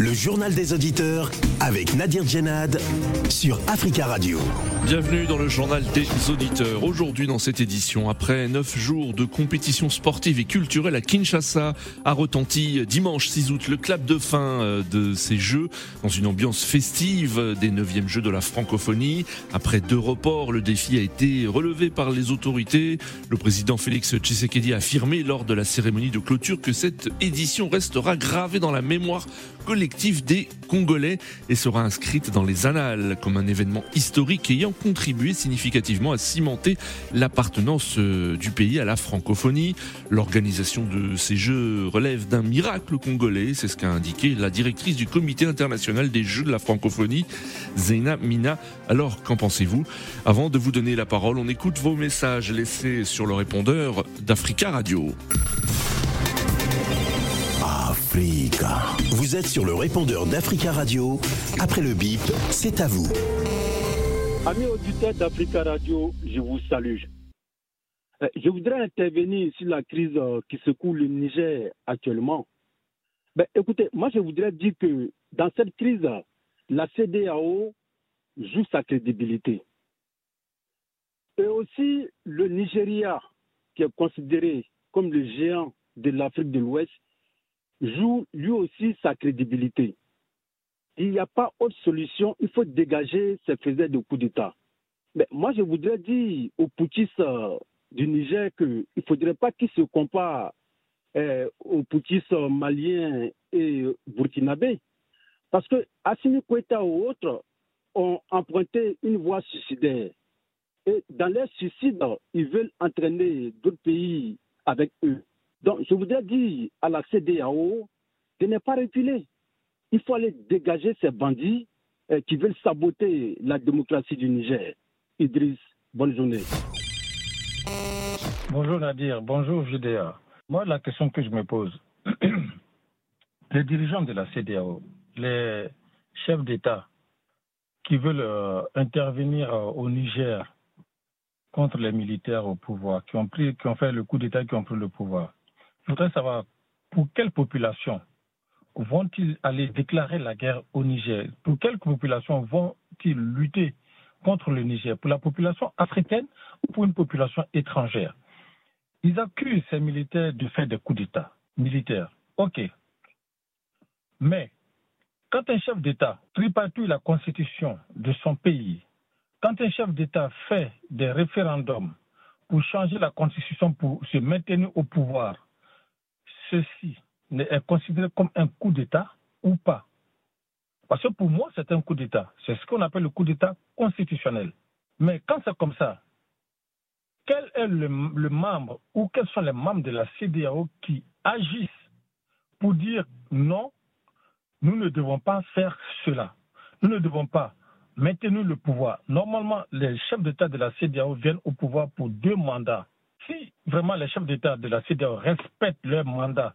Le journal des auditeurs avec Nadir Djenad sur Africa Radio. Bienvenue dans le journal des auditeurs. Aujourd'hui dans cette édition, après neuf jours de compétition sportive et culturelle à Kinshasa, a retenti dimanche 6 août le clap de fin euh, de ces Jeux dans une ambiance festive des 9e Jeux de la francophonie. Après deux reports, le défi a été relevé par les autorités. Le président Félix Tshisekedi a affirmé lors de la cérémonie de clôture que cette édition restera gravée dans la mémoire collective des Congolais et sera inscrite dans les annales comme un événement historique ayant contribué significativement à cimenter l'appartenance euh, du pays à la francophonie. L'organisation de ces Jeux relève d'un miracle congolais, c'est ce qu'a indiqué la directrice du comité international des Jeux de la francophonie, Zeina Mina. Alors, qu'en pensez-vous? Avant de vous donner la parole, on écoute vos messages laissés sur le répondeur d'Africa Radio. Vous êtes sur le répondeur d'Africa Radio. Après le bip, c'est à vous. Amis auditeurs d'Africa Radio, je vous salue. Euh, je voudrais intervenir sur la crise euh, qui secoue le Niger actuellement. Ben, écoutez, moi je voudrais dire que dans cette crise, la CDAO joue sa crédibilité. Et aussi le Nigeria, qui est considéré comme le géant de l'Afrique de l'Ouest, joue lui aussi sa crédibilité. Il n'y a pas autre solution, il faut dégager ces faiseurs de coup d'État. Mais moi, je voudrais dire aux poutistes euh, du Niger qu'il ne faudrait pas qu'ils se comparent euh, aux poutistes maliens et burkinabés. Parce que Assimi Kweta ou autres ont emprunté une voie suicidaire. Et dans leur suicide, ils veulent entraîner d'autres pays avec eux. Donc, je voudrais dire à la CDAO de ne pas reculer. Il faut aller dégager ces bandits euh, qui veulent saboter la démocratie du Niger. Idriss, bonne journée. Bonjour Nadir, bonjour JDA. Moi, la question que je me pose, les dirigeants de la CDAO, les chefs d'État qui veulent euh, intervenir euh, au Niger contre les militaires au pouvoir, qui ont, pris, qui ont fait le coup d'État, qui ont pris le pouvoir, je voudrais savoir pour quelle population vont-ils aller déclarer la guerre au Niger? Pour quelle population vont-ils lutter contre le Niger? Pour la population africaine ou pour une population étrangère? Ils accusent ces militaires de faire des coups d'État militaires. OK. Mais quand un chef d'État tripatouille la constitution de son pays, quand un chef d'État fait des référendums pour changer la constitution pour se maintenir au pouvoir, ceci est considéré comme un coup d'État ou pas? Parce que pour moi, c'est un coup d'État. C'est ce qu'on appelle le coup d'État constitutionnel. Mais quand c'est comme ça, quel est le, membre ou quels sont les membres de la CDAO qui agissent pour dire non, nous ne devons pas faire cela? Nous ne devons pas maintenir le pouvoir. Normalement, les chefs d'État de la CDAO viennent au pouvoir pour deux mandats si vraiment les chefs d'État de la CDAO respectent leur mandat,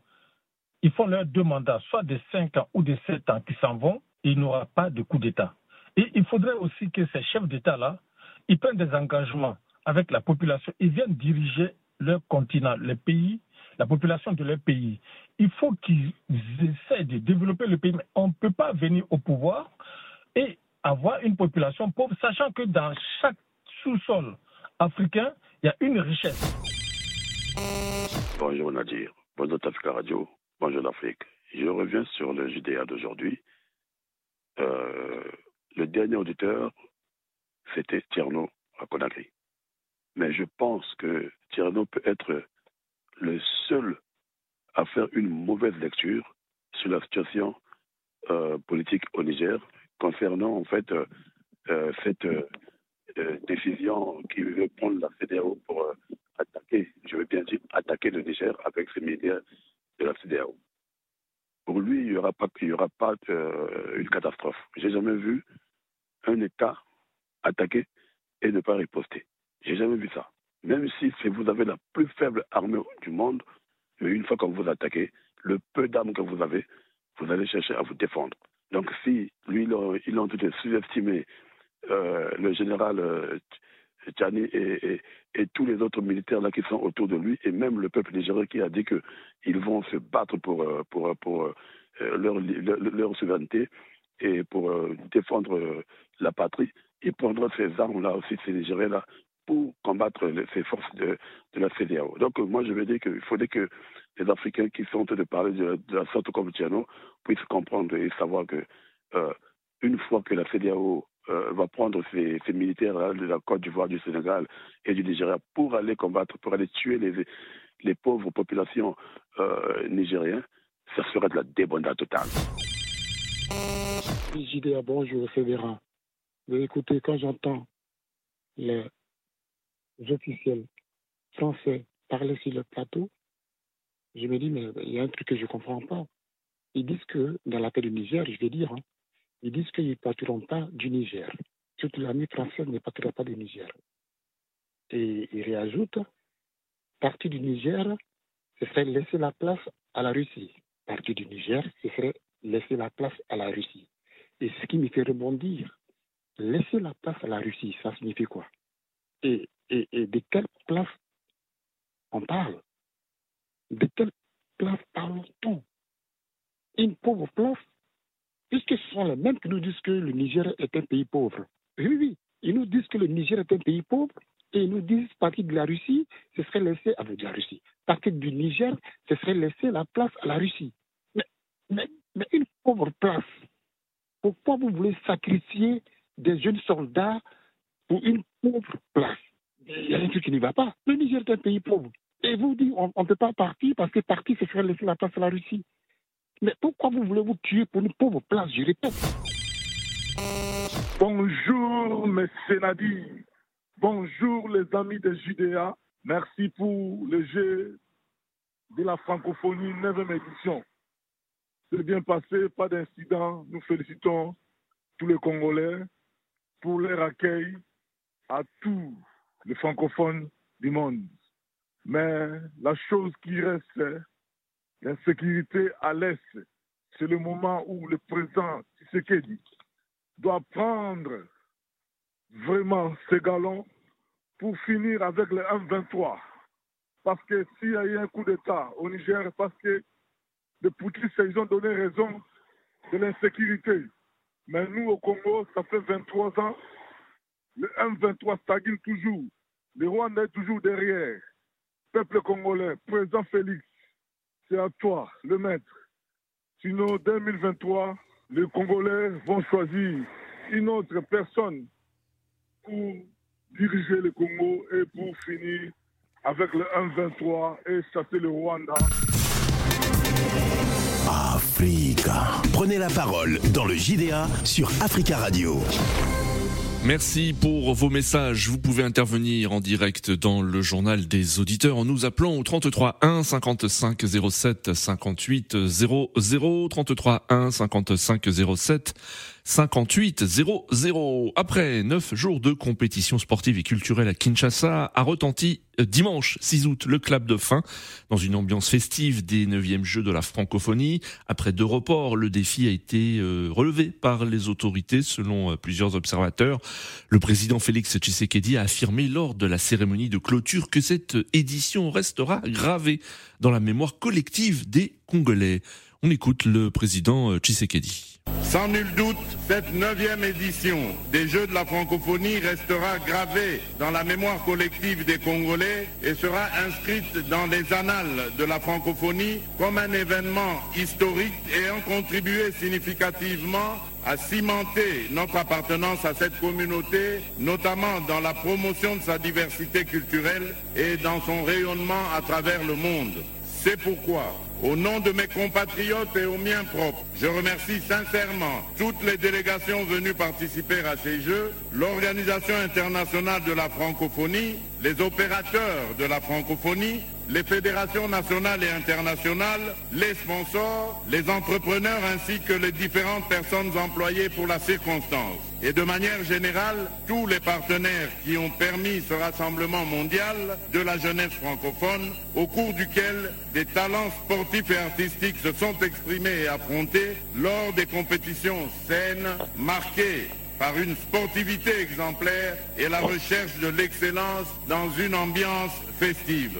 ils font leurs deux mandats, soit de 5 ans ou de 7 ans, qui s'en vont, il n'y aura pas de coup d'État. Et il faudrait aussi que ces chefs d'État-là, ils prennent des engagements avec la population, ils viennent diriger leur continent, les pays, la population de leur pays. Il faut qu'ils essaient de développer le pays, mais on ne peut pas venir au pouvoir et avoir une population pauvre, sachant que dans chaque sous-sol africain, il y a une richesse. Bonjour Nadir, bonjour Tafika Radio, bonjour l'Afrique. Je reviens sur le JDA d'aujourd'hui. Euh, le dernier auditeur, c'était Tierno à. Mais je pense que Tierno peut être le seul à faire une mauvaise lecture sur la situation euh, politique au Niger concernant en fait euh, cette euh, décision qui veut prendre la CDAO pour euh, attaquer, je veux bien dire, attaquer le Niger avec ses médias de la CDAO. Pour lui, il n'y aura pas, il y aura pas euh, une catastrophe. J'ai jamais vu un État attaquer et ne pas riposter. J'ai jamais vu ça. Même si vous avez la plus faible armée du monde, une fois que vous attaquez, le peu d'armes que vous avez, vous allez chercher à vous défendre. Donc si lui, il a, il a sous-estimé le général Tchani et, tous les autres militaires là qui sont autour de lui, et même le peuple nigérien qui a dit qu'ils vont se battre pour, pour, pour leur, leur, souveraineté et pour défendre la patrie, il prendra ces armes-là aussi, ces Nigériens-là, pour combattre ces forces de, la CDAO. Donc moi je veux dire qu'il faudrait que les Africains qui sont en train de parler de, la sorte comme Tiano puissent comprendre et savoir que euh, une fois que la CDAO euh, va prendre ses, militaires de la Côte d'Ivoire, du Sénégal et du Nigeria pour aller combattre, pour aller tuer les, les pauvres populations euh, nigériennes, ça serait de la débandade totale. JDA, bonjour, Fédéral. Écoutez, quand j'entends les officiels français parler sur le plateau, je me dis, mais il y a un truc que je ne comprends pas. Ils disent que dans la paix du Niger, je vais dire, hein, ils disent qu'ils ne partiront pas du Niger. Toute l'armée française ne partira pas du Niger. Et ils réajoutent, partir du Niger, ce serait laisser la place à la Russie. Partir du Niger, ce serait laisser la place à la Russie. Et ce qui me fait rebondir, laisser la place à la Russie, ça signifie quoi? Et, et, et de quelle place on parle? De quelle place parle-t-on? Une pauvre place Puisque ce sont les mêmes qui nous disent que le Niger est un pays pauvre. Oui, oui, ils nous disent que le Niger est un pays pauvre et ils nous disent partir de la Russie, ce serait laisser avec la Russie. Partir du Niger, ce serait laisser la place à la Russie. Mais une pauvre place, pourquoi vous voulez sacrifier des jeunes soldats pour une pauvre place? Il y a un truc qui n'y va pas. Le Niger est un pays pauvre. Et vous dites, on ne peut pas partir parce que partir, ce serait laisser la place à la Russie. Mais pourquoi vous voulez vous tuer pour une pauvre place, je Bonjour, mes sénadis. Bonjour, les amis de Judéa. Merci pour le jeu de la francophonie 9e édition. C'est bien passé, pas d'incident. Nous félicitons tous les Congolais pour leur accueil à tous les francophones du monde. Mais la chose qui reste, l'insécurité à l'Est, c'est le moment où le président Tshisekedi doit prendre vraiment ses galons pour finir avec le M23. Parce que s'il y a eu un coup d'État au Niger, parce que les Poutine, ils ont donné raison de l'insécurité. Mais nous, au Congo, ça fait 23 ans, le M23 stagne toujours. Le Rwanda est toujours derrière. Peuple congolais, président Félix, c'est à toi, le maître. Sinon, 2023, les Congolais vont choisir une autre personne pour diriger le Congo et pour finir avec le M23 et chasser le Rwanda. Africa. Prenez la parole dans le JDA sur Africa Radio. Merci pour vos messages. Vous pouvez intervenir en direct dans le journal des auditeurs en nous appelant au 33 1 55 07 58 00 33 1 55 07 58 00. Après neuf jours de compétition sportive et culturelle à Kinshasa, a retenti euh, dimanche 6 août le club de fin dans une ambiance festive des 9e Jeux de la francophonie. Après deux reports, le défi a été euh, relevé par les autorités selon euh, plusieurs observateurs. Le président Félix Tshisekedi a affirmé lors de la cérémonie de clôture que cette édition restera gravée dans la mémoire collective des Congolais. On écoute le président Tshisekedi. Sans nul doute, cette neuvième édition des Jeux de la francophonie restera gravée dans la mémoire collective des Congolais et sera inscrite dans les annales de la francophonie comme un événement historique ayant contribué significativement à cimenter notre appartenance à cette communauté, notamment dans la promotion de sa diversité culturelle et dans son rayonnement à travers le monde. C'est pourquoi au nom de mes compatriotes et aux miens propres, je remercie sincèrement toutes les délégations venues participer à ces Jeux, l'Organisation internationale de la francophonie, les opérateurs de la francophonie, les fédérations nationales et internationales, les sponsors, les entrepreneurs ainsi que les différentes personnes employées pour la circonstance. Et de manière générale, tous les partenaires qui ont permis ce rassemblement mondial de la jeunesse francophone, au cours duquel des talents sportifs et artistiques se sont exprimés et affrontés lors des compétitions saines, marquées par une sportivité exemplaire et la recherche de l'excellence dans une ambiance festive.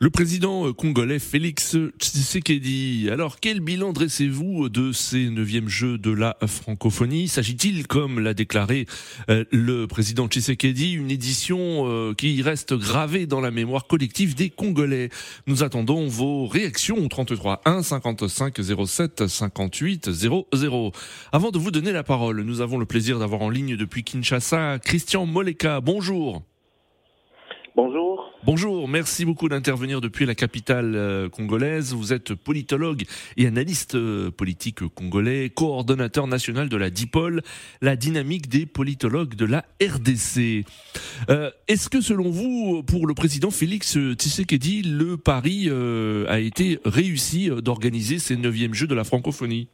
Le président congolais Félix Tshisekedi. Alors, quel bilan dressez-vous de ces neuvièmes Jeux de la francophonie? S'agit-il, comme l'a déclaré euh, le président Tshisekedi, une édition euh, qui reste gravée dans la mémoire collective des Congolais? Nous attendons vos réactions au 33 1 55 07 58 00. Avant de vous donner la parole, nous avons le plaisir d'avoir en ligne depuis Kinshasa Christian Moleka. Bonjour. Bonjour. Bonjour, merci beaucoup d'intervenir depuis la capitale euh, congolaise. Vous êtes politologue et analyste euh, politique congolais, coordonnateur national de la DIPOL, la dynamique des politologues de la RDC. Euh, Est-ce que selon vous, pour le président Félix Tshisekedi, le pari a été réussi d'organiser ces neuvièmes Jeux de la francophonie?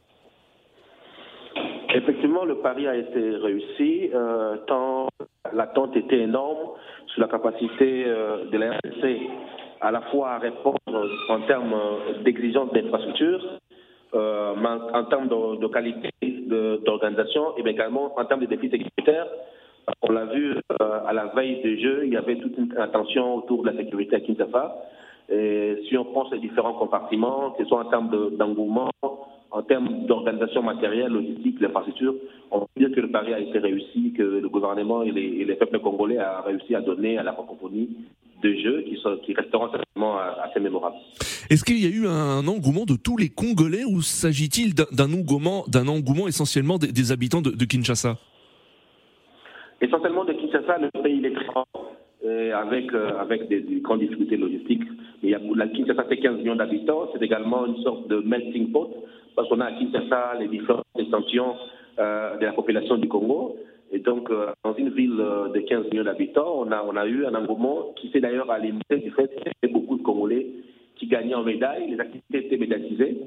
Le pari a été réussi, euh, tant l'attente était énorme sur la capacité euh, de la à la fois à répondre en termes d'exigence d'infrastructure, euh, en termes de, qualité d'organisation et également en termes de défis sécuritaires. On l'a vu euh, à la veille des Jeux, il y avait toute une attention autour de la sécurité à Kinshasa. Et si on prend ces différents compartiments, que ce soit en termes d'engouement, en termes d'organisation matérielle, logistique, l'infrastructure, on peut dire que le pari a été réussi, que le gouvernement et les, et les peuples congolais a réussi à donner à la francophonie de jeux qui, sont, qui resteront certainement assez mémorables. Est-ce qu'il y a eu un engouement de tous les Congolais ou s'agit-il d'un engouement, d'un engouement essentiellement des, des habitants de, de, Kinshasa? Essentiellement de Kinshasa, le pays est très grand, avec, euh, avec des, des, grandes difficultés logistiques. A, la Kinshasa fait 15 millions d'habitants, c'est également une sorte de melting pot parce qu'on a à Kinshasa les différentes extensions euh, de la population du Congo. Et donc, euh, dans une ville de 15 millions d'habitants, on a, on a eu un engouement qui s'est d'ailleurs alimenté du fait qu'il y avait beaucoup de Congolais qui gagnaient en médailles, les activités étaient médiatisées.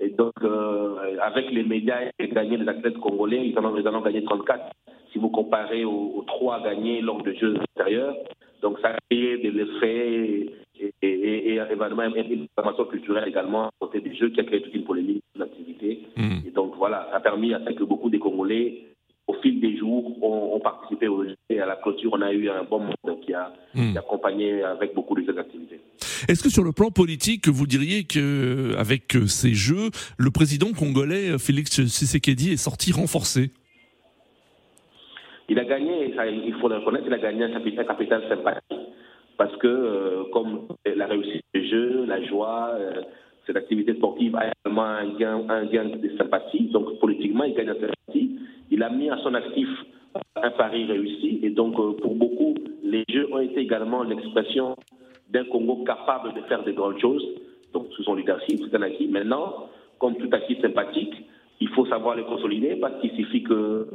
Et donc, euh, avec les médailles gagnaient les athlètes congolais, ils en ont, ils en ont gagné 34, si vous comparez aux, aux trois gagnés lors de Jeux intérieurs. Donc, ça a créé des effets et, et, et, et évidemment une information culturelle également à côté des Jeux qui a créé toute une polémique sur l'activité. Mmh. Et donc, voilà, ça a permis à ce que beaucoup des Congolais au fil des jours, ont, participé au jeu. Et à la clôture, on a eu un bon monde qui a, mmh. qui a accompagné avec beaucoup de activités. Est-ce que sur le plan politique, vous diriez que avec ces jeux, le président congolais Félix Tshisekedi est sorti renforcé? Il a gagné, il faut le reconnaître, il a gagné un capital, capital sympathie parce que euh, comme la réussite des jeux, la joie, euh, cette activité sportive a également un gain, un de sympathie. Donc politiquement, il gagne en sympathie. Il a mis à son actif un pari réussi. Et donc, euh, pour beaucoup, les Jeux ont été également l'expression d'un Congo capable de faire de grandes choses. Donc, sous son leadership, c'est un acquis. Maintenant, comme tout acquis sympathique, il faut savoir les consolider parce qu'il suffit que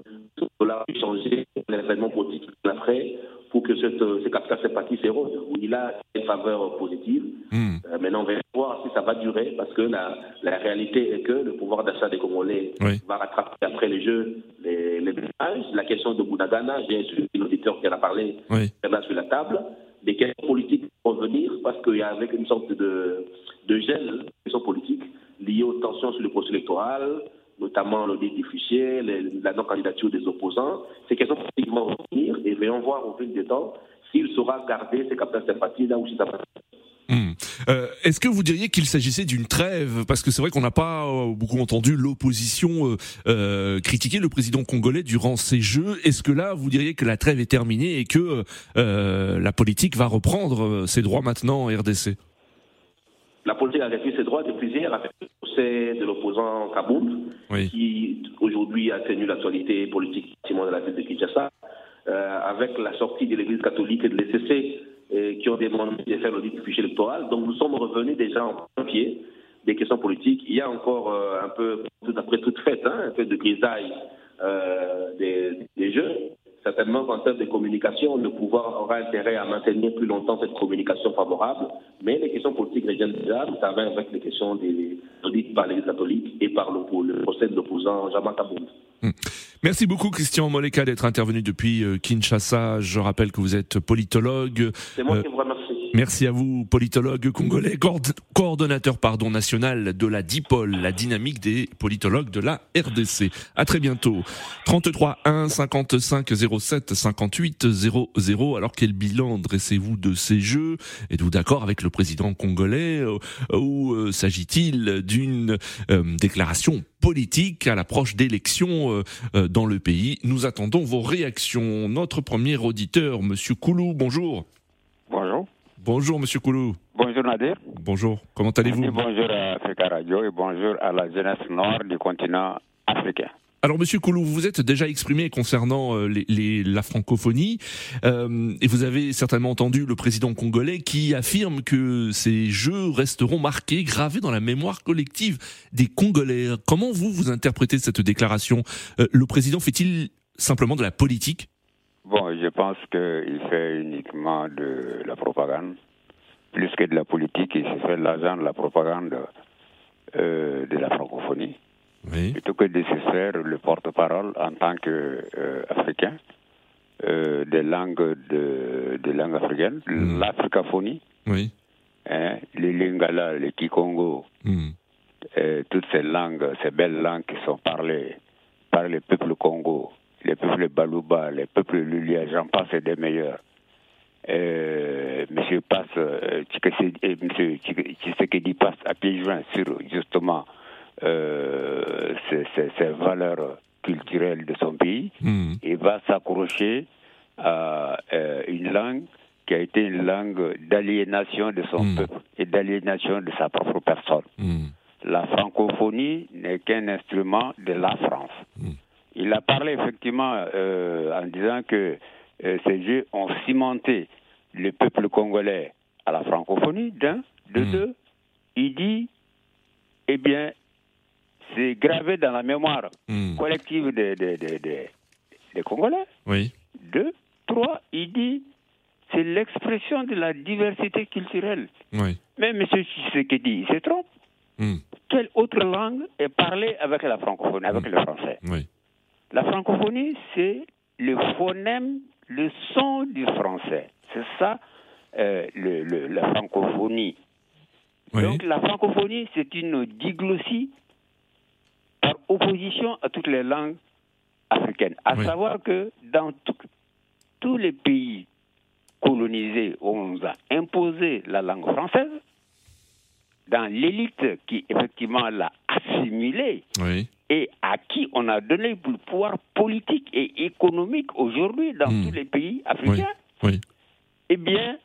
cela puisse changer l'événement politique après pour que cette, ce capital sympathie s'érode. Il a une faveur positive. Mm. Euh, maintenant, on va voir si ça va durer parce que la, la réalité est que le pouvoir d'achat des Congolais oui. va rattraper après les jeux les, les ménages. La question de Bounagana, j'ai un auditeur qui en a parlé, oui. sur la table. Des questions politiques parce qu'il y a avec une sorte de, de gel des questions politiques liées aux tensions sur le processus électoral, notamment l'audit du fichier, les, la non-candidature des opposants. Ces questions vont revenir et voyons voir au fil du temps s'il saura garder ses capitales sympathie là où ça va. Mmh. Euh, Est-ce que vous diriez qu'il s'agissait d'une trêve? Parce que c'est vrai qu'on n'a pas euh, beaucoup entendu l'opposition euh, critiquer le président congolais durant ces Jeux. Est-ce que là, vous diriez que la trêve est terminée et que la politique va reprendre ses droits maintenant en RDC La politique a repris ses droits depuis hier avec le procès de l'opposant Kaboul, oui. qui aujourd'hui a tenu l'actualité politique de la ville de Kinshasa, avec la sortie de l'Église catholique et de l'ECC qui ont demandé de faire l'audit du fichier électoral. Donc nous sommes revenus déjà en pied des questions politiques. Il y a encore euh, un peu, tout après toute fête, hein, un peu de grisaille euh, des, jeux. Certainement qu'en termes de communication, le pouvoir aura intérêt à maintenir plus longtemps cette communication favorable, mais les questions politiques reviennent déjà, savez, avec les questions des audits par l'Église catholique et par le, procès de l'opposant Jean Kaboul. Mmh. Merci beaucoup Christian Moleka d'être intervenu depuis Kinshasa. Je rappelle que vous êtes politologue. C'est moi euh, qui. Merci à vous, politologue congolais, coordonnateur pardon, national de la DIPOL, la dynamique des politologues de la RDC. À très bientôt. 33 1 55 07 58 00. Alors quel bilan dressez-vous de ces jeux? Êtes-vous d'accord avec le président congolais euh, ou euh, s'agit-il d'une euh, déclaration politique à l'approche d'élections dans le pays? Nous attendons vos réactions. Notre premier auditeur, Monsieur Koulou, bonjour. Bonjour. Monsieur Koulou. Bonjour, Nadir. Bonjour, comment allez-vous Bonjour à Africa Radio et bonjour à la jeunesse nord du continent africain. Alors, Monsieur Koulou, vous vous êtes déjà exprimé concernant euh, les, la francophonie, euh, et vous avez certainement entendu le président congolais qui affirme que ces jeux resteront marqués, gravés dans la mémoire collective des Congolais. Comment vous vous interprétez cette déclaration? Euh, Le président fait-il simplement de la politique? Bon, je pense qu'il fait uniquement de la propagande. Plus que de la politique, il se fait l'agent de la propagande euh, de la francophonie. Oui. Plutôt que de se faire le porte-parole en tant qu'Africain euh, euh, des langues de, des langues africaines, mm. l'africaphonie, oui. hein, les lingala, les kikongo, mm. toutes ces langues, ces belles langues qui sont parlées par le peuple Congo les peuples Balouba, les peuples Lulia, j'en passe des meilleurs. Euh, monsieur passe, euh, monsieur Tshisekedi passe à pieds joints sur justement euh, ces, valeurs culturelles de son pays hmm. et va s'accrocher à euh, une langue qui a été une langue d'aliénation de son hmm. peuple et d'aliénation de sa propre personne. Hmm. La francophonie n'est qu'un instrument de la France. Il a parlé effectivement euh, en disant que euh, ces jeux ont cimenté le peuple congolais à la francophonie, d'un. De hmm. deux, il dit, eh bien, c'est gravé dans la mémoire hmm. collective des, des, Congolais. Oui. Deux, trois, il dit, c'est l'expression de la diversité culturelle. Oui. Mais M. Tshisekedi, il se trompe. Hmm. Quelle autre langue est parlée avec la francophonie, avec le français? Oui. La francophonie, c'est le phonème, le son du français. C'est ça, euh, le, la francophonie. Donc la francophonie, c'est une diglossie par opposition à toutes les langues africaines. À savoir que dans tous les pays colonisés où on nous a imposé la langue française, dans l'élite qui effectivement l'a oui et à qui on a donné le pouvoir politique et économique aujourd'hui dans hmm. tous les pays africains, oui. eh bien,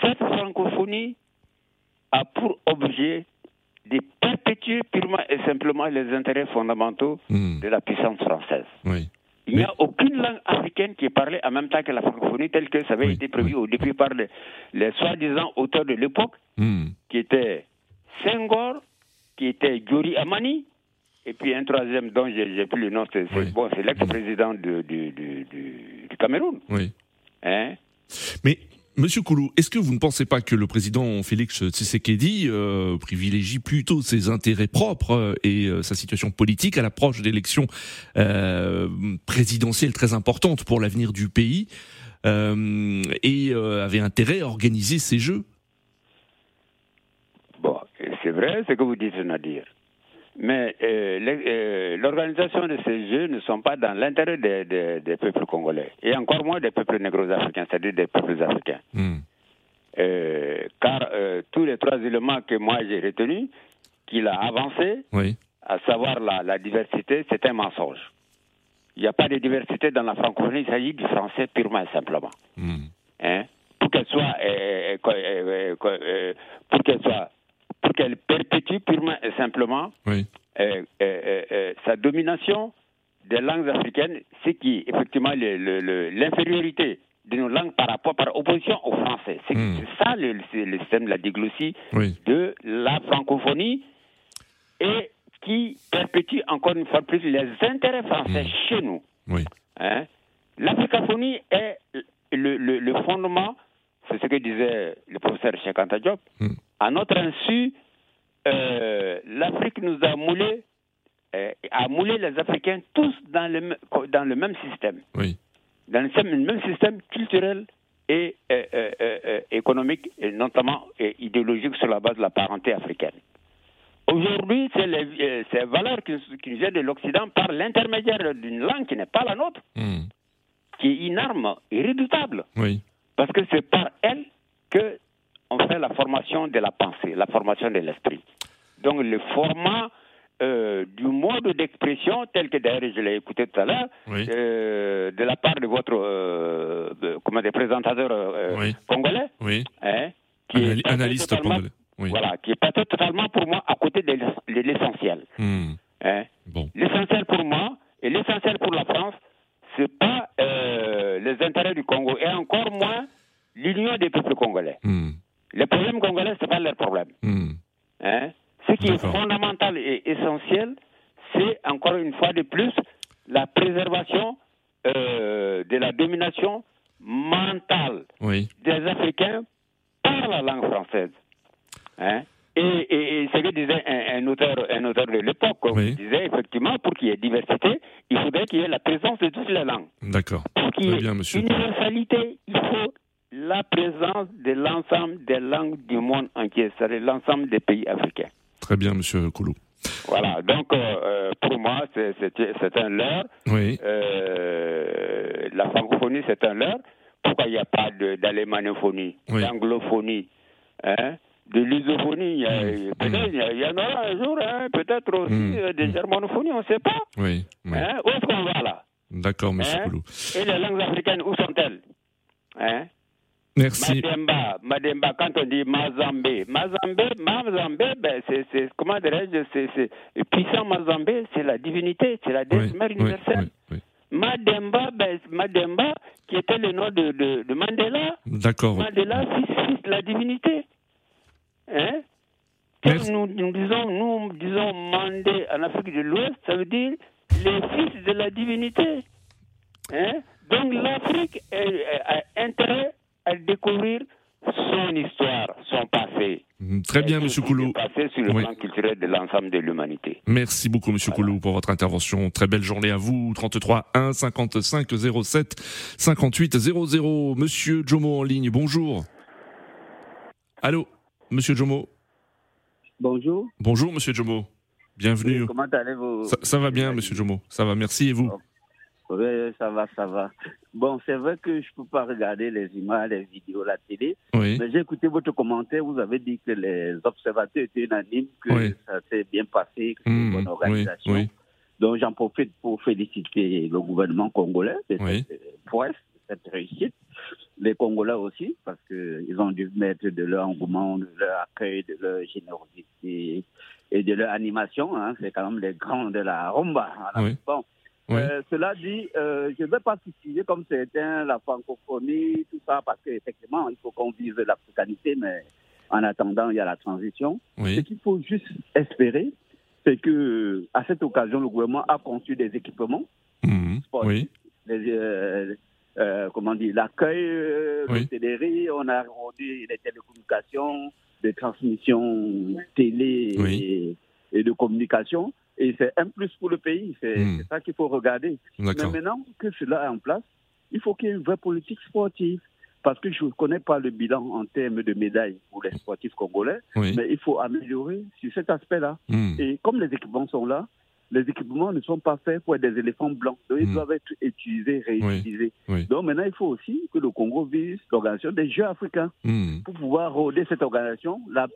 cette francophonie a pour objet de perpétuer purement et simplement les intérêts fondamentaux hmm. de la puissance française. Il n'y a aucune langue africaine qui est parlée en même temps que la francophonie, telle que ça avait été prévu au début par les, soi-disant auteurs de l'époque, hmm. qui étaient Senghor, qui était Giori Amani, et puis un troisième dont j'ai plus le nom, c'est bon, l'ex-président du, du, du, du, Cameroun. Oui. Hein? Mais Monsieur Koulou, est-ce que vous ne pensez pas que le président Félix Tshisekedi euh, privilégie plutôt ses intérêts propres euh, et euh, sa situation politique à l'approche d'élections euh, présidentielles très importantes pour l'avenir du pays euh, et avait intérêt à organiser ces jeux? Vrai ce que vous dites, Nadir. Mais euh, euh, l'organisation de ces Jeux ne sont pas dans l'intérêt des, peuples congolais, et encore moins des peuples négro-africains, c'est-à-dire des peuples africains. Hmm. Euh, car tous les trois éléments que moi j'ai retenus, qu'il a avancé, à savoir la, diversité, c'est un mensonge. Il n'y a pas de diversité dans la francophonie, il s'agit du français purement et simplement. Hmm. Hein? Pour qu'elle soit, pour qu'elle soit pour qu'elle perpétue purement et simplement euh, euh, euh, sa domination des langues africaines, ce qui est effectivement l'infériorité de nos langues par rapport, par opposition au français. C'est hmm. ça le, système de la diglossie de la francophonie et qui perpétue encore une fois plus les intérêts français hmm. chez nous. Hein? L'africaphonie est le, fondement, c'est ce que disait le professeur Cheikh Anta Diop, hmm à notre insu, euh, l'Afrique nous a moulé, euh, a moulé les Africains tous dans le, dans le même système. Oui. Dans le même système culturel, et économique, et notamment idéologique sur la base de la parenté africaine. Aujourd'hui, c'est les, ces valeurs qui, nous viennent de l'Occident par l'intermédiaire d'une langue qui n'est pas la nôtre, hmm. qui est une arme irréductible. Oui. Parce que c'est par elle que on fait la formation de la pensée, la formation de l'esprit. Donc le format euh, du mode d'expression, tel que d'ailleurs je l'ai écouté tout à l'heure, euh, de la part de votre euh, comment des présentateurs congolais, oui. Hein, qui est analyste congolais. Voilà, qui est passé totalement pour moi à côté de l'essentiel. Hmm. Hein. Bon. L'essentiel pour moi et l'essentiel pour la France, c'est pas les intérêts du Congo et encore moins l'union des peuples congolais. Hmm. Les problèmes congolais, ce n'est pas leur problème. Hmm. Hein? Ce qui est fondamental et essentiel, c'est encore une fois de plus la préservation euh, de la domination mentale des Africains par la langue française. Hein? Et, ce que disait un, auteur, un auteur de l'époque, il disait effectivement, pour qu'il y ait diversité, il faudrait qu'il y ait la présence de toutes les langues. D'accord. Pour qu'il y ait universalité, il faut la présence de l'ensemble des langues du monde entier, c'est-à-dire l'ensemble des pays africains. Très bien, Monsieur Koulou. Voilà, donc euh, euh, pour moi, c'est un leurre. Oui. Euh, la francophonie, c'est un leurre. Pourquoi il n'y a pas d'alémanophonie, d'anglophonie hein? De l'isophonie. Hmm. Peut-être il y, en aura un jour, hein, peut-être aussi mmh. des germanophonies, on ne sait pas. Oui. Hein? Où est-ce qu'on va là D'accord, Monsieur hein? Koulou. Et les langues africaines, où sont-elles? Hein? Merci. Mademba, Mademba, quand on dit Mazambé, Mazambé, Mazambé, ben c'est, comment dirais-je, c'est, puissant Mazambé, c'est la divinité, c'est la déesse mère universelle. Mademba, ben, Mademba, qui était le nom de, de, de Mandela. D'accord. Mandela, fils, fils de la divinité. Hein? Nous, nous, disons, nous disons Mandé en Afrique de l'Ouest, ça veut dire les fils de la divinité. Hein? Donc l'Afrique a intérêt à découvrir son histoire, son passé. Mm, très bien, Monsieur Koulou. Passé sur le plan culturel de l'ensemble de l'humanité. Merci beaucoup, Monsieur Koulou, pour votre intervention. Très belle journée à vous. 33 1 55 07 58 00. Monsieur Jomo en ligne. Bonjour. Allô, Monsieur Jomo. Bonjour. Bonjour, Monsieur Jomo. Bienvenue. comment allez-vous? Ça, ça, va bien, Monsieur Jomo. Ça va. Merci et vous? Oui, ça va, ça va. Bon, c'est vrai que je ne peux pas regarder les images, les vidéos, la télé. Mais j'ai écouté votre commentaire. Vous avez dit que les observateurs étaient unanimes, que ça s'est bien passé, que c'est une mmh, bonne organisation. Donc j'en profite pour féliciter le gouvernement congolais de cette cette réussite. Les Congolais aussi, parce qu'ils ont dû mettre de leur engouement, de leur accueil, de leur générosité et de leur animation. Hein. C'est quand même les grands de la rumba. Bon, euh, cela dit, euh, je ne vais pas préciser comme certains la francophonie, tout ça, parce qu'effectivement, il faut qu'on vise l'africanité, mais en attendant, il y a la transition. Ce qu'il faut juste espérer, c'est que à cette occasion, le gouvernement a conçu des équipements mmh. oui. Euh, comment dire, l'accueil, oui. on a rendu les télécommunications, des transmissions télé et de communication. Et c'est un plus pour le pays. C'est hmm. ça qu'il faut regarder. Mais maintenant que cela est en place, il faut qu'il y ait une vraie politique sportive. Parce que je ne connais pas le bilan en termes de médailles pour les sportifs congolais, mais il faut améliorer sur cet aspect-là. Hmm. Et comme les équipements sont là, les équipements ne sont pas faits pour être des éléphants blancs. Donc, ils hmm. doivent être utilisés, réutilisés. Donc, maintenant, il faut aussi que le Congo vise l'organisation des Jeux africains pour pouvoir rôder cette organisation, la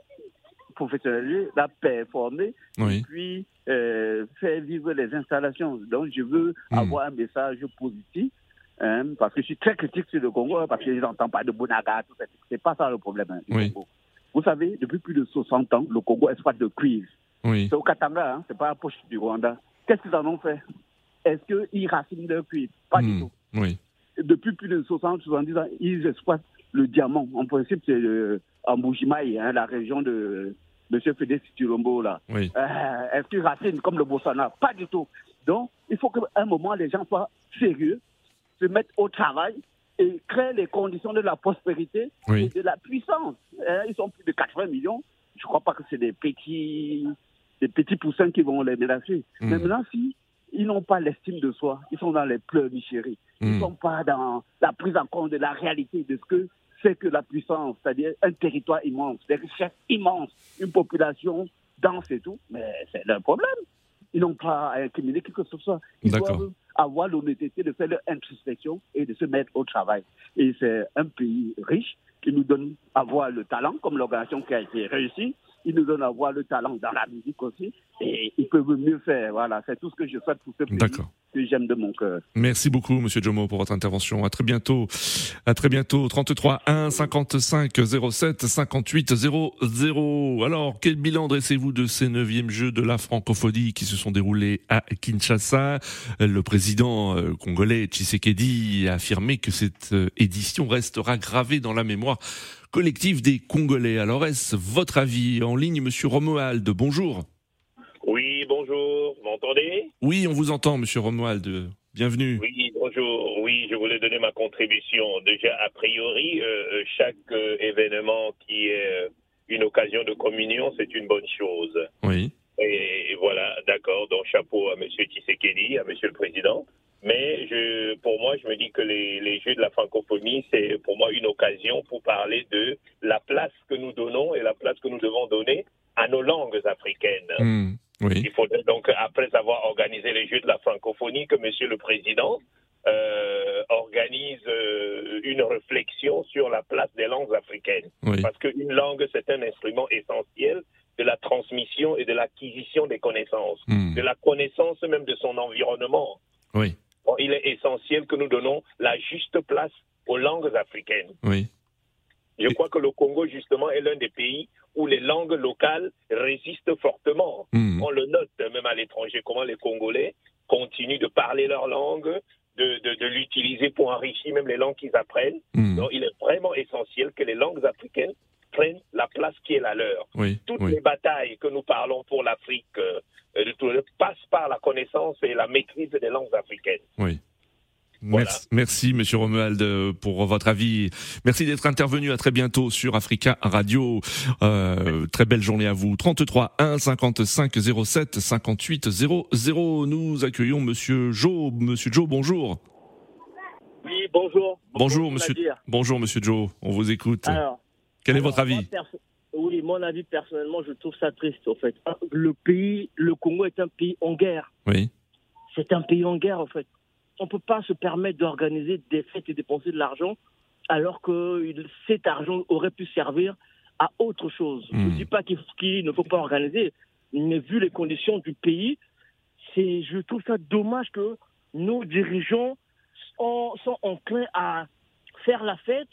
professionnaliser, la performer, et puis euh, faire vivre les installations. Donc, je veux hmm. avoir un message positif. Hein, parce que je suis très critique sur le Congo, hein, parce que je n'entends pas de Bonaga, tout ça. C'est pas ça le problème. Hein, Vous savez, depuis plus de 60 ans, le Congo exploite de cuivre. C'est au Katanga, hein, c'est pas à la poche du Rwanda. Qu'est-ce qu'ils en ont fait? Est-ce qu'ils racinent leur cuivre Pas du hmm. tout. Depuis plus de 60, 70 ans, ils exploitent le diamant. En principe, c'est euh, en Boujimaï, la région de, M. Félix Chirombo, là, oui. euh, est-ce qu'il racine comme le Botswana? Pas du tout. Donc, il faut qu'à un moment, les gens soient sérieux, se mettent au travail et créent les conditions de la prospérité et de la puissance. Euh, ils sont plus de 80 millions. Je ne crois pas que c'est des petits, des petits poussins qui vont les menacer. Hmm. Mais maintenant, si ils n'ont pas l'estime de soi, ils sont dans les pleurs chéri. Ils ne hmm. sont pas dans la prise en compte de la réalité de ce que c'est que la puissance, c'est-à-dire un territoire immense, des richesses immenses, une population dense et tout. Mais c'est leur problème. Ils n'ont pas à incriminer quelque chose. Ils doivent avoir l'honnêteté de faire leur introspection et de se mettre au travail. Et c'est un pays riche qui nous donne à voir le talent, comme l'organisation qui a été réussie, ils nous donnent à voir le talent dans la musique aussi. Et ils peuvent mieux faire. Voilà, c'est tout ce que je souhaite pour ce pays que j'aime de mon cœur. Merci beaucoup, Monsieur Jomo, pour votre intervention. À très bientôt. À très bientôt. 33 1 55 07 58 00. Alors, quel bilan dressez-vous de ces neuvièmes Jeux de la francophonie qui se sont déroulés à Kinshasa? Le président euh, congolais Tshisekedi a affirmé que cette euh, édition restera gravée dans la mémoire collectif des Congolais. Alors est-ce votre avis En ligne, Monsieur Romuald, bonjour. Oui, bonjour, vous m'entendez Oui, on vous entend, Monsieur Romuald. Bienvenue. Oui, bonjour. Oui, je voulais donner ma contribution. Déjà, a priori, euh, euh, chaque euh, événement qui est une occasion de communion, c'est une bonne chose. Oui. Et, voilà, d'accord. Donc, chapeau à Monsieur Tshisekedi, à Monsieur le Président. Moi, je me dis que les, les Jeux de la francophonie, c'est pour moi une occasion pour parler de la place que nous donnons et la place que nous devons donner à nos langues africaines. Hmm, oui. Il faudrait donc, après avoir organisé les Jeux de la francophonie, que Monsieur le Président euh, organise euh, une réflexion sur la place des langues africaines. Oui. Parce qu'une langue, c'est un instrument essentiel de la transmission et de l'acquisition des connaissances, hmm. de la connaissance même de son environnement. Oui il est essentiel que nous donnons la juste place aux langues africaines. Oui. Je crois que le Congo, justement, est l'un des pays où les langues locales résistent fortement. Hmm. On le note même à l'étranger, comment les Congolais continuent de parler leur langue, de, de, l'utiliser pour enrichir même les langues qu'ils apprennent. Hmm. Donc, il est vraiment essentiel que les langues africaines prennent la place qui est la leur. Oui, Toutes les batailles que nous parlons pour l'Afrique euh, passent par la connaissance et la maîtrise des langues africaines. Oui. Merci, merci, Monsieur Romuald, pour votre avis. Merci d'être intervenu. À très bientôt sur Africa Radio. Euh, très belle journée à vous. 33 1 55 07 58 00. Nous accueillons Monsieur Joe. Monsieur Joe, bonjour. Oui, bonjour. Bonjour, Monsieur. Bonjour, Monsieur Joe. On vous écoute. Alors, quel est votre avis Oui, mon avis personnellement, je trouve ça triste. En fait, le pays, le Congo est un pays en guerre. Oui. C'est un pays en guerre, en fait. On ne peut pas se permettre d'organiser des fêtes et dépenser de l'argent alors que cet argent aurait pu servir à autre chose. Je ne Hmm. dis pas qu'il ne faut pas organiser, mais vu les conditions du pays, c'est, je trouve ça dommage que nos dirigeants sont, sont enclins à faire la fête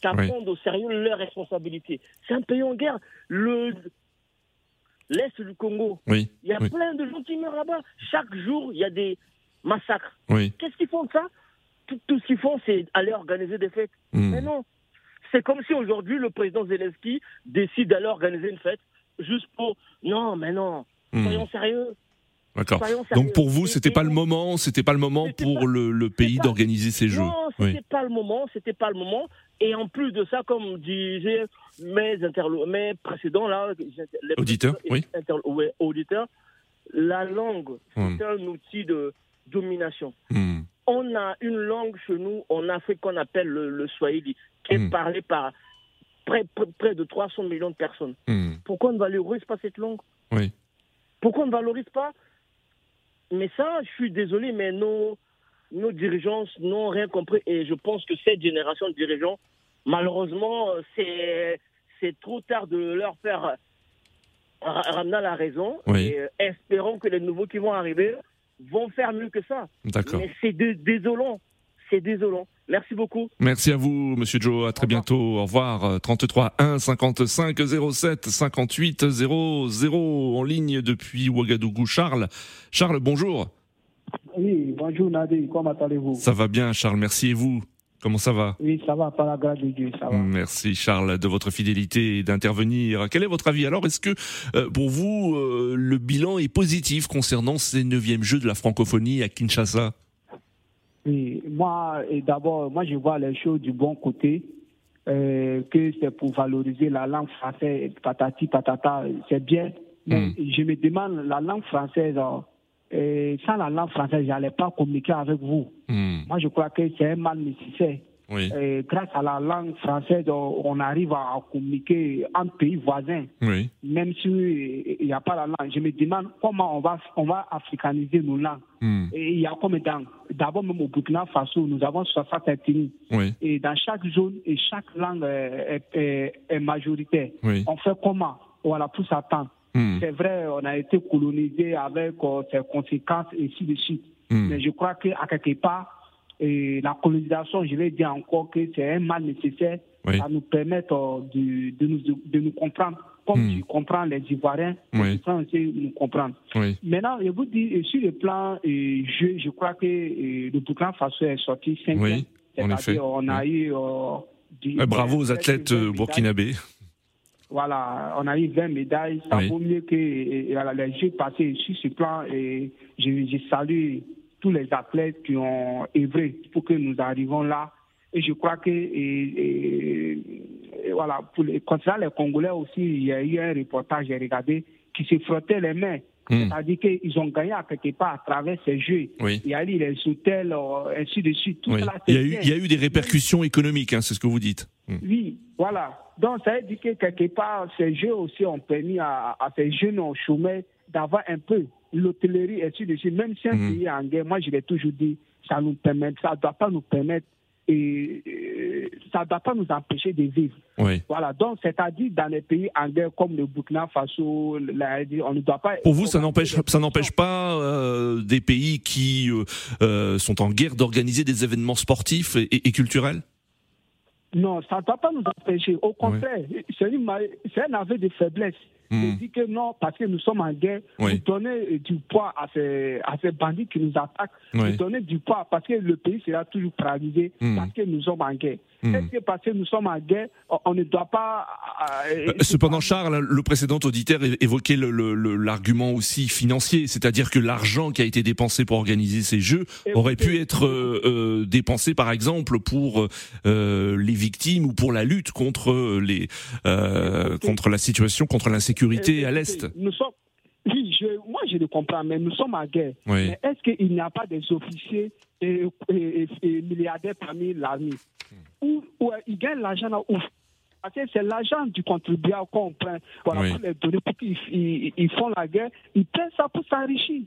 qu'à Oui. prendre au sérieux leurs responsabilités. C'est un pays en guerre. Le l'est du Congo, Oui. il y a oui. plein de gens qui meurent là-bas. Chaque jour, il y a des massacres. Oui. Qu'est-ce qu'ils font de ça? Tout, tout ce qu'ils font, c'est aller organiser des fêtes. Hmm. Mais non. C'est comme si aujourd'hui, le président Zelensky décide d'aller organiser une fête juste pour. Non, mais non. Hmm. Soyons sérieux. D'accord. Soyons sérieux. Donc pour vous, c'était pas le moment, c'était pas le moment pour le, le pays d'organiser ces jeux. Non, c'était Oui. pas le moment, c'était pas le moment. Et en plus de ça, comme disaient mes, mes précédents, là, les Auditeurs, oui. ouais, auditeurs, la langue, Hmm. c'est un outil de domination. Hmm. On a une langue chez nous en Afrique qu'on appelle le, le Swahili, qui est Hmm. parlé par près, près, près de 300 millions de personnes. Hmm. Pourquoi on ne valorise pas cette langue? Oui. Pourquoi on ne valorise pas? Mais ça, je suis désolé, mais nos, nos dirigeants n'ont rien compris. Et je pense que cette génération de dirigeants, malheureusement, c'est, c'est trop tard de leur faire ra- ramener à la raison. Oui. Et euh, espérons que les nouveaux qui vont arriver vont faire mieux que ça. D'accord. Mais c'est dé- désolant. C'est désolant. Merci beaucoup. Merci à vous, Monsieur Joe. À très bientôt. Au revoir. Euh, 33 1 55 07 58 00 en ligne depuis Ouagadougou. Charles. Charles, bonjour. Oui, bonjour Nadi, comment allez-vous? Ça va bien, Charles. Merci. Et vous Comment ça va? Oui, ça va, par la grâce de Dieu, ça va. Merci Charles de votre fidélité et d'intervenir. Quel est votre avis? Alors Est-ce que euh, pour vous euh, le bilan est positif concernant ces neuvièmes Jeux de la francophonie à Kinshasa? Oui, moi, d'abord, moi, je vois les choses du bon côté, euh, que c'est pour valoriser la langue française, patati patata, c'est bien. Mais Hmm. je me demande, la langue française, euh, et sans la langue française, je n'allais pas communiquer avec vous. Hmm. Moi, je crois que c'est un mal nécessaire. Et grâce à la langue française, on arrive à communiquer en pays voisins. Même s'il n'y a pas la langue. Je me demande comment on va, on va africaniser nos langues. Hmm. Et il y a comme dans, d'abord même au Burkina Faso, nous avons 60 ethnies. Et dans chaque zone, et chaque langue est, est, majoritaire. On fait comment? Voilà, pour s'attendre. Hmm. C'est vrai, on a été colonisé avec euh, ses conséquences et ainsi de suite. Hmm. Mais je crois qu'à quelque part, et la colonisation, je vais dire encore que c'est un mal nécessaire. Ça nous permet euh, de, de, nous, de nous comprendre comme hmm. tu comprends les Ivoiriens, les Français nous comprendre. Maintenant, je vous dis, sur le plan jeu, je crois que le Burkina Faso est sorti 5 Oui, en effet. On a eu. Euh, bravo aux athlètes burkinabés. Voilà, on a eu 20 médailles. Ça vaut mieux que les Jeux passés sur ce plan. Et je, je salue tous les athlètes qui ont œuvré pour que nous arrivions là. Et je crois que, et, voilà, pour les, concernant les Congolais aussi, il y a eu un reportage, j'ai regardé, qui se frottait les mains. Hmm. C'est-à-dire qu'ils ont gagné à quelque part à travers ces jeux. Il y a eu les hôtels, euh, ainsi de suite. Tout il, y a eu, il, y a eu, des répercussions économiques, hein, c'est ce que vous dites. Hmm. Oui, voilà. Donc ça veut dire que quelque part, ces jeux aussi ont permis à, à ces jeunes au chômage d'avoir un peu l'hôtellerie, ainsi de suite. Même si un mhm. pays est en guerre, moi je l'ai toujours dit, ça nous permet, ça ne doit pas nous permettre et ça ne doit pas nous empêcher de vivre. Voilà, donc c'est-à-dire dans les pays en guerre comme le Burkina Faso, on ne doit pas. Pour vous, ça n'empêche, ça n'empêche pas euh, des pays qui euh, euh, sont en guerre d'organiser des événements sportifs et, culturels? Non, ça ne doit pas nous empêcher. Au contraire, c'est un aveu de faiblesse. Je hmm. dis que non, parce que nous sommes en guerre, vous donnez du poids à ces, à ces bandits qui nous attaquent, vous donnez du poids parce que le pays sera toujours paralysé hmm. parce que nous sommes en guerre. Hmm. Que nous sommes en guerre, on ne doit pas... Euh, euh, cependant, Charles, le précédent auditeur évoquait l'argument aussi financier, c'est-à-dire que l'argent qui a été dépensé pour organiser ces jeux aurait pu être euh, dépensé, par exemple, pour les victimes ou pour la lutte contre les contre la situation, contre l'insécurité à l'est. Nous sommes oui, je, moi je le comprends, mais nous sommes en guerre. Mais est-ce qu'il n'y a pas des officiers et, milliardaires parmi l'armée où, où, ils gagnent l'argent là où parce que c'est l'argent du contribuable qu'on prend voilà, pour les donner pour qu'ils font la guerre. Ils prennent ça pour s'enrichir.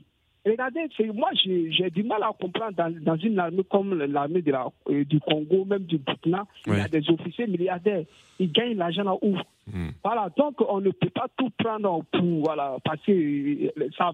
Regardez, moi j'ai du mal à comprendre dans, dans une armée comme l'armée euh, du Congo, même du Burkina, il y a des officiers milliardaires. Ils gagnent l'argent là où hmm. Voilà, donc on ne peut pas tout prendre pour voilà, passer euh, ça,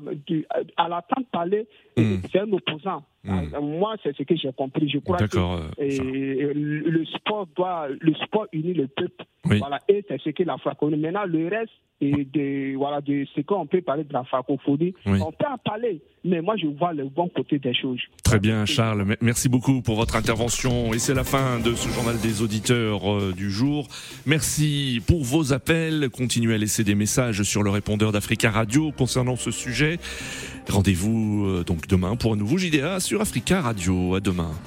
à la de parler, hmm. c'est un opposant. Hmm. Euh, moi, c'est ce que j'ai compris. Je crois que le sport doit, le sport unit le peuple. Voilà, et c'est ce que la francophonie. Maintenant, le reste et de voilà de ce qu'on peut parler de la francophonie, on peut en parler. Mais moi, je vois le bon côté des choses. Très bien, Charles. Merci beaucoup pour votre intervention. Et c'est la fin de ce journal des auditeurs euh, du jour. Merci pour vos appels. Continuez à laisser des messages sur le répondeur d'Africa Radio concernant ce sujet. Rendez-vous euh, donc demain pour un nouveau JDA sur Africa Radio. À demain.